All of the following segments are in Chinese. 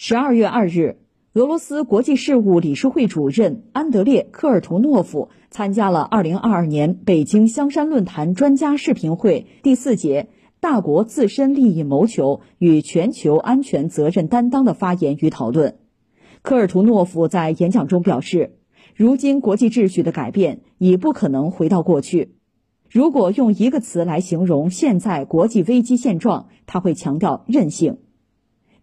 十二月二日，俄罗斯国际事务理事会主任安德烈·科尔图诺夫参加了二零二二年北京香山论坛专家视频会第四节“大国自身利益谋求与全球安全责任担当”的发言与讨论。科尔图诺夫在演讲中表示，如今国际秩序的改变已不可能回到过去。如果用一个词来形容现在国际危机现状，他会强调韧性。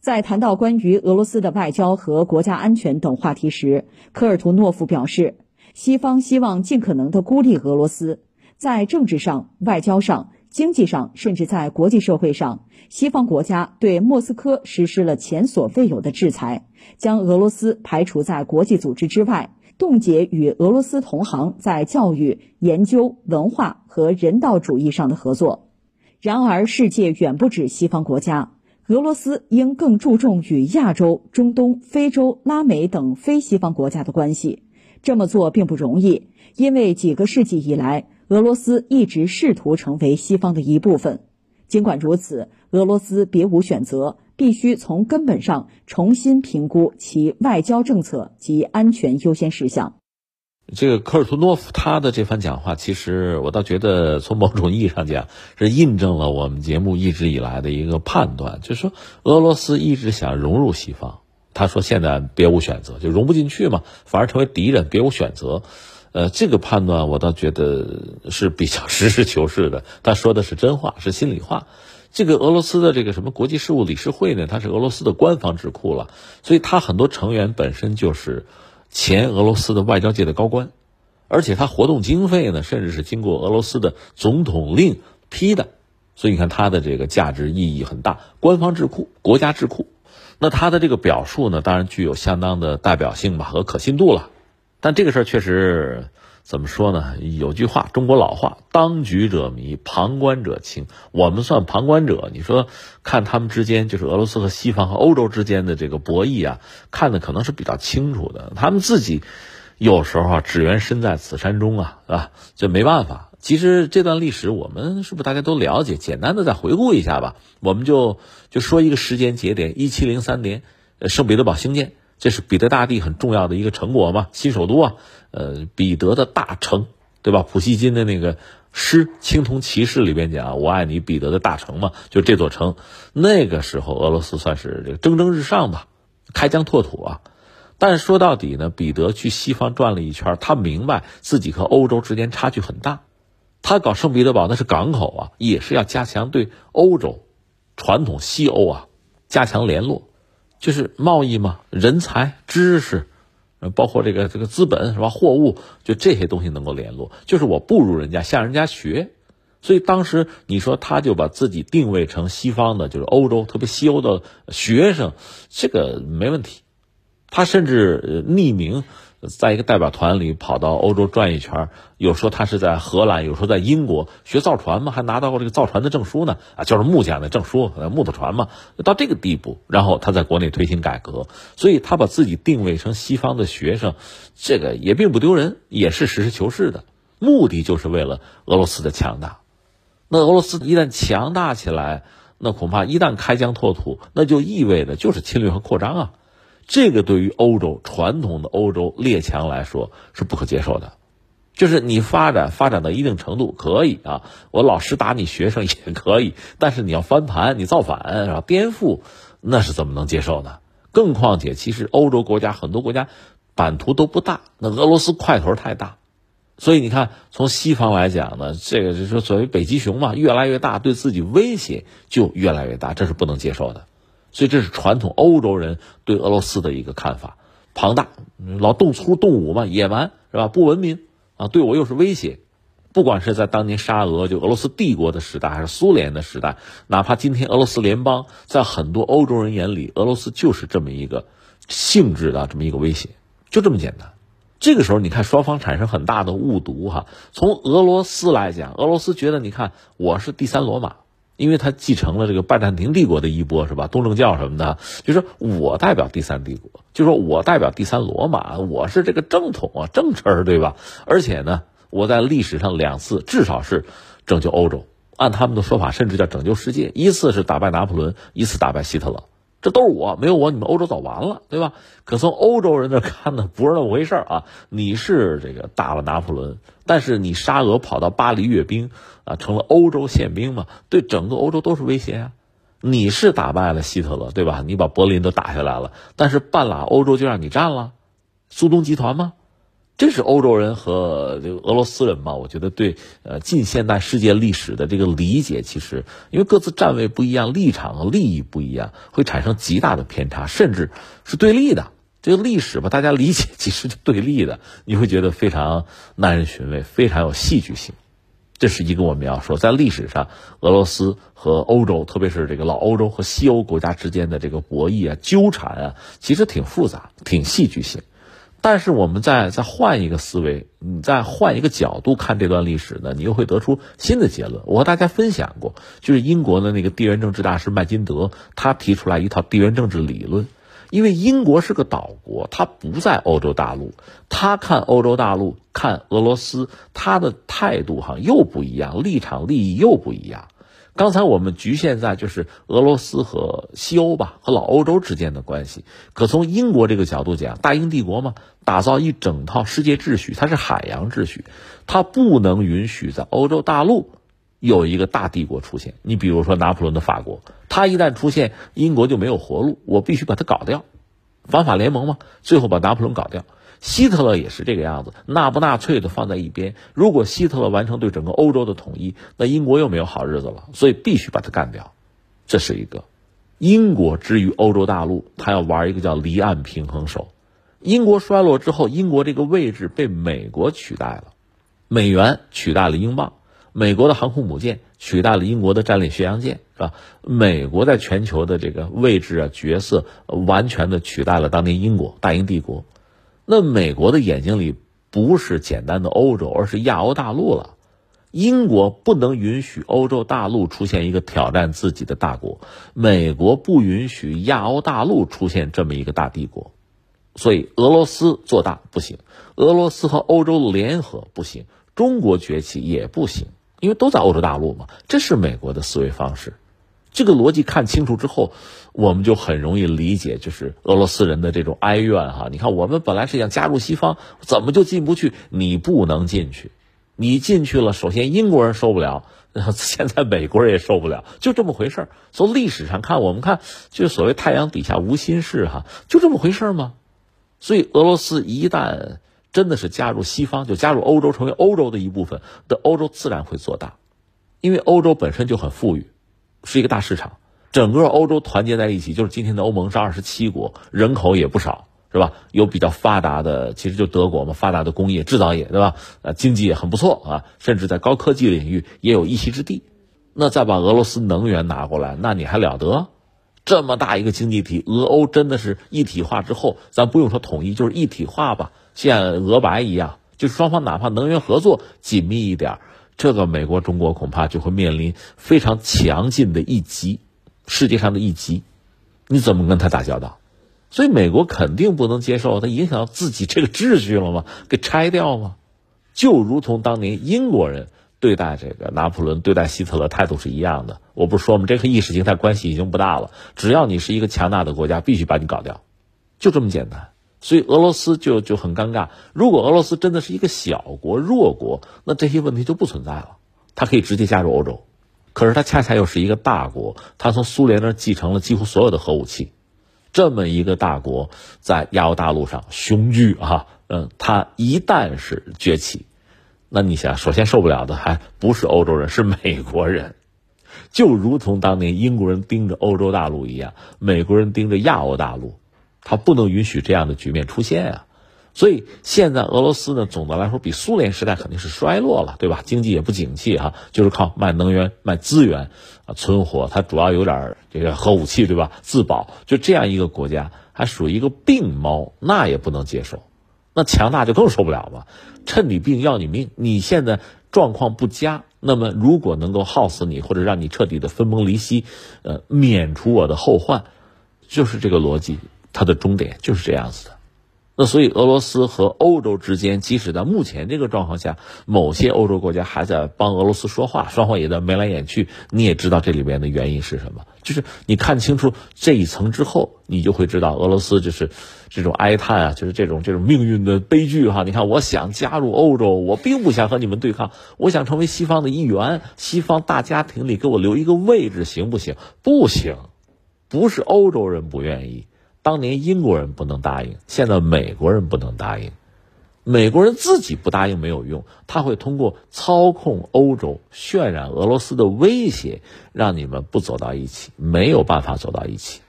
在谈到关于俄罗斯的外交和国家安全等话题时，科尔图诺夫表示，西方希望尽可能的孤立俄罗斯，在政治上、外交上、经济上，甚至在国际社会上，西方国家对莫斯科实施了前所未有的制裁，将俄罗斯排除在国际组织之外，冻结与俄罗斯同行在教育、研究、文化和人道主义上的合作。然而，世界远不止西方国家。俄罗斯应更注重与亚洲、中东、非洲、拉美等非西方国家的关系。这么做并不容易，因为几个世纪以来，俄罗斯一直试图成为西方的一部分。尽管如此，俄罗斯别无选择，必须从根本上重新评估其外交政策及安全优先事项。这个科尔图诺夫他的这番讲话，其实我倒觉得从某种意义上讲，是印证了我们节目一直以来的一个判断，就是说俄罗斯一直想融入西方。他说现在别无选择，就融不进去嘛，反而成为敌人，别无选择。呃，这个判断我倒觉得是比较实事求是的。他说的是真话，是心里话。这个俄罗斯的这个什么国际事务理事会呢？它是俄罗斯的官方智库了，所以它很多成员本身就是。前俄罗斯的外交界的高官，而且他活动经费呢，甚至是经过俄罗斯的总统令批的，所以你看他的这个价值意义很大，官方智库、国家智库。那他的这个表述呢，当然具有相当的代表性吧和可信度了。但这个事儿确实。怎么说呢？有句话，中国老话，“当局者迷，旁观者清”。我们算旁观者，你说看他们之间，就是俄罗斯和西方和欧洲之间的这个博弈啊，看的可能是比较清楚的。他们自己有时候啊，只缘身在此山中啊，啊，这没办法。其实这段历史，我们是不是大家都了解？简单的再回顾一下吧。我们就就说一个时间节点：一七零三年，圣彼得堡兴建。这是彼得大帝很重要的一个成果嘛，新首都啊，呃，彼得的大城，对吧？普希金的那个诗《青铜骑士》里边讲“我爱你，彼得的大城”嘛，就这座城。那个时候，俄罗斯算是这个蒸蒸日上吧，开疆拓土啊。但说到底呢，彼得去西方转了一圈，他明白自己和欧洲之间差距很大。他搞圣彼得堡那是港口啊，也是要加强对欧洲、传统西欧啊加强联络。就是贸易嘛，人才、知识，包括这个这个资本是吧？货物，就这些东西能够联络。就是我不如人家，向人家学。所以当时你说他就把自己定位成西方的，就是欧洲，特别西欧的学生，这个没问题。他甚至匿名。在一个代表团里跑到欧洲转一圈，有说他是在荷兰，有说在英国学造船嘛，还拿到过这个造船的证书呢，啊，就是木匠的证书，木头船嘛，到这个地步。然后他在国内推行改革，所以他把自己定位成西方的学生，这个也并不丢人，也是实事求是的。目的就是为了俄罗斯的强大。那俄罗斯一旦强大起来，那恐怕一旦开疆拓土，那就意味着就是侵略和扩张啊。这个对于欧洲传统的欧洲列强来说是不可接受的，就是你发展发展到一定程度可以啊，我老师打你学生也可以，但是你要翻盘，你造反是吧？颠覆，那是怎么能接受呢？更况且，其实欧洲国家很多国家版图都不大，那俄罗斯块头太大，所以你看，从西方来讲呢，这个就是说所谓北极熊嘛，越来越大，对自己威胁就越来越大，这是不能接受的。所以这是传统欧洲人对俄罗斯的一个看法：庞大，老动粗动武嘛，野蛮是吧？不文明啊，对我又是威胁。不管是在当年沙俄就俄罗斯帝国的时代，还是苏联的时代，哪怕今天俄罗斯联邦，在很多欧洲人眼里，俄罗斯就是这么一个性质的这么一个威胁，就这么简单。这个时候，你看双方产生很大的误读哈。从俄罗斯来讲，俄罗斯觉得你看我是第三罗马。因为他继承了这个拜占庭帝国的衣钵，是吧？东正教什么的，就是我代表第三帝国，就说我代表第三罗马，我是这个正统啊，正臣儿，对吧？而且呢，我在历史上两次至少是拯救欧洲，按他们的说法，甚至叫拯救世界。一次是打败拿破仑，一次打败希特勒，这都是我，没有我，你们欧洲早完了，对吧？可从欧洲人那看呢，不是那么回事啊。你是这个打了拿破仑，但是你沙俄跑到巴黎阅兵啊，成了欧洲宪兵嘛，对整个欧洲都是威胁啊。你是打败了希特勒，对吧？你把柏林都打下来了，但是半拉欧洲就让你占了，苏东集团吗？这是欧洲人和这个俄罗斯人嘛？我觉得对呃近现代世界历史的这个理解，其实因为各自站位不一样，立场和利益不一样，会产生极大的偏差，甚至是对立的。这个历史吧，大家理解其实是对立的，你会觉得非常耐人寻味，非常有戏剧性。这是一个我们要说，在历史上，俄罗斯和欧洲，特别是这个老欧洲和西欧国家之间的这个博弈啊、纠缠啊，其实挺复杂、挺戏剧性。但是我们再再换一个思维，你再换一个角度看这段历史呢，你又会得出新的结论。我和大家分享过，就是英国的那个地缘政治大师麦金德，他提出来一套地缘政治理论。因为英国是个岛国，他不在欧洲大陆，他看欧洲大陆，看俄罗斯，他的态度哈又不一样，立场利益又不一样。刚才我们局限在就是俄罗斯和西欧吧，和老欧洲之间的关系。可从英国这个角度讲，大英帝国嘛，打造一整套世界秩序，它是海洋秩序，它不能允许在欧洲大陆有一个大帝国出现。你比如说拿破仑的法国，他一旦出现，英国就没有活路，我必须把它搞掉，反法联盟嘛，最后把拿破仑搞掉。希特勒也是这个样子，纳不纳粹的放在一边。如果希特勒完成对整个欧洲的统一，那英国又没有好日子了。所以必须把他干掉。这是一个英国之于欧洲大陆，他要玩一个叫离岸平衡手。英国衰落之后，英国这个位置被美国取代了，美元取代了英镑，美国的航空母舰取代了英国的战列巡洋舰，是吧？美国在全球的这个位置啊角色，完全的取代了当年英国大英帝国。那美国的眼睛里不是简单的欧洲，而是亚欧大陆了。英国不能允许欧洲大陆出现一个挑战自己的大国，美国不允许亚欧大陆出现这么一个大帝国，所以俄罗斯做大不行，俄罗斯和欧洲联合不行，中国崛起也不行，因为都在欧洲大陆嘛。这是美国的思维方式。这个逻辑看清楚之后，我们就很容易理解，就是俄罗斯人的这种哀怨哈。你看，我们本来是想加入西方，怎么就进不去？你不能进去，你进去了，首先英国人受不了，然后现在美国人也受不了，就这么回事儿。从历史上看，我们看就是所谓太阳底下无新事哈，就这么回事儿吗？所以俄罗斯一旦真的是加入西方，就加入欧洲，成为欧洲的一部分，的欧洲自然会做大，因为欧洲本身就很富裕。是一个大市场，整个欧洲团结在一起，就是今天的欧盟是二十七国，人口也不少，是吧？有比较发达的，其实就德国嘛，发达的工业制造业，对吧？呃，经济也很不错啊，甚至在高科技领域也有一席之地。那再把俄罗斯能源拿过来，那你还了得？这么大一个经济体，俄欧真的是一体化之后，咱不用说统一，就是一体化吧，像俄白一样，就双方哪怕能源合作紧密一点。这个美国、中国恐怕就会面临非常强劲的一击，世界上的一击，你怎么跟他打交道？所以美国肯定不能接受，它影响到自己这个秩序了吗？给拆掉吗？就如同当年英国人对待这个拿破仑、对待希特勒态度是一样的。我不是说吗？这和意识形态关系已经不大了，只要你是一个强大的国家，必须把你搞掉，就这么简单。所以俄罗斯就就很尴尬。如果俄罗斯真的是一个小国、弱国，那这些问题就不存在了，它可以直接加入欧洲。可是它恰恰又是一个大国，它从苏联那继承了几乎所有的核武器。这么一个大国在亚欧大陆上雄踞啊，嗯，它一旦是崛起，那你想，首先受不了的还不是欧洲人，是美国人。就如同当年英国人盯着欧洲大陆一样，美国人盯着亚欧大陆。他不能允许这样的局面出现啊，所以现在俄罗斯呢，总的来说比苏联时代肯定是衰落了，对吧？经济也不景气哈，就是靠卖能源、卖资源啊存活。它主要有点这个核武器，对吧？自保，就这样一个国家，还属于一个病猫，那也不能接受。那强大就更受不了了，趁你病要你命。你现在状况不佳，那么如果能够耗死你，或者让你彻底的分崩离析，呃，免除我的后患，就是这个逻辑。它的终点就是这样子的，那所以俄罗斯和欧洲之间，即使在目前这个状况下，某些欧洲国家还在帮俄罗斯说话，双方也在眉来眼去。你也知道这里边的原因是什么？就是你看清楚这一层之后，你就会知道俄罗斯就是这种哀叹啊，就是这种这种命运的悲剧哈。你看，我想加入欧洲，我并不想和你们对抗，我想成为西方的一员，西方大家庭里给我留一个位置，行不行？不行，不是欧洲人不愿意。当年英国人不能答应，现在美国人不能答应。美国人自己不答应没有用，他会通过操控欧洲、渲染俄罗斯的威胁，让你们不走到一起，没有办法走到一起。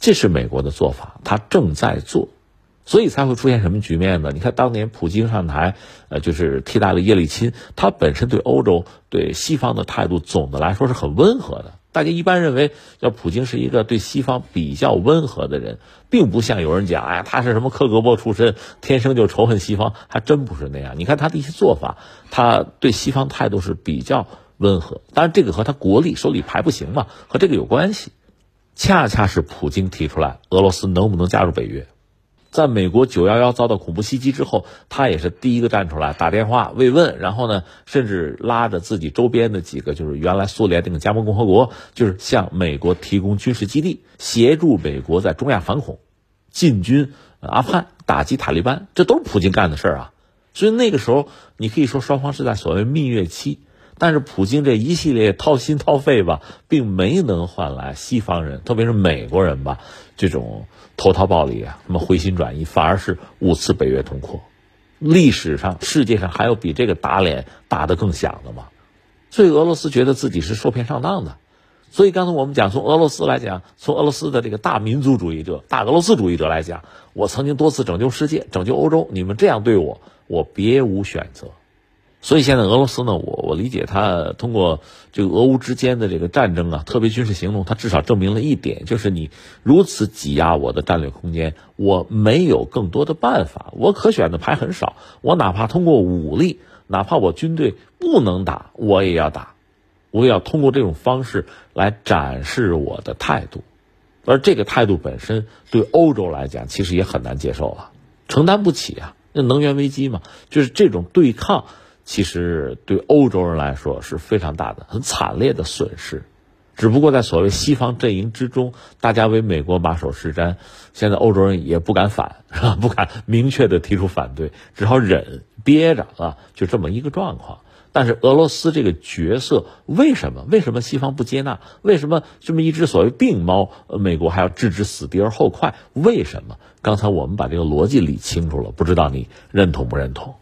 这是美国的做法，他正在做，所以才会出现什么局面呢？你看，当年普京上台，呃，就是替代了叶利钦，他本身对欧洲、对西方的态度，总的来说是很温和的。大家一般认为，叫普京是一个对西方比较温和的人，并不像有人讲，哎，他是什么克格勃出身，天生就仇恨西方，还真不是那样。你看他的一些做法，他对西方态度是比较温和。当然，这个和他国力、手里牌不行嘛，和这个有关系。恰恰是普京提出来，俄罗斯能不能加入北约？在美国九幺幺遭到恐怖袭击之后，他也是第一个站出来打电话慰问，然后呢，甚至拉着自己周边的几个就是原来苏联那个加盟共和国，就是向美国提供军事基地，协助美国在中亚反恐、进军阿富汗、打击塔利班，这都是普京干的事儿啊。所以那个时候，你可以说双方是在所谓蜜月期，但是普京这一系列掏心掏肺吧，并没能换来西方人，特别是美国人吧这种。投桃报李啊，什么回心转意，反而是五次北约通扩，历史上世界上还有比这个打脸打得更响的吗？所以俄罗斯觉得自己是受骗上当的，所以刚才我们讲，从俄罗斯来讲，从俄罗斯的这个大民族主义者、大俄罗斯主义者来讲，我曾经多次拯救世界、拯救欧洲，你们这样对我，我别无选择。所以现在俄罗斯呢，我我理解他通过这个俄乌之间的这个战争啊，特别军事行动，他至少证明了一点，就是你如此挤压我的战略空间，我没有更多的办法，我可选的牌很少，我哪怕通过武力，哪怕我军队不能打，我也要打，我也要通过这种方式来展示我的态度，而这个态度本身对欧洲来讲，其实也很难接受了，承担不起啊，那能源危机嘛，就是这种对抗。其实对欧洲人来说是非常大的、很惨烈的损失，只不过在所谓西方阵营之中，大家为美国马首是瞻，现在欧洲人也不敢反，是吧？不敢明确的提出反对，只好忍憋着啊，就这么一个状况。但是俄罗斯这个角色为什么？为什么西方不接纳？为什么这么一只所谓病猫，美国还要置之死地而后快？为什么？刚才我们把这个逻辑理清楚了，不知道你认同不认同？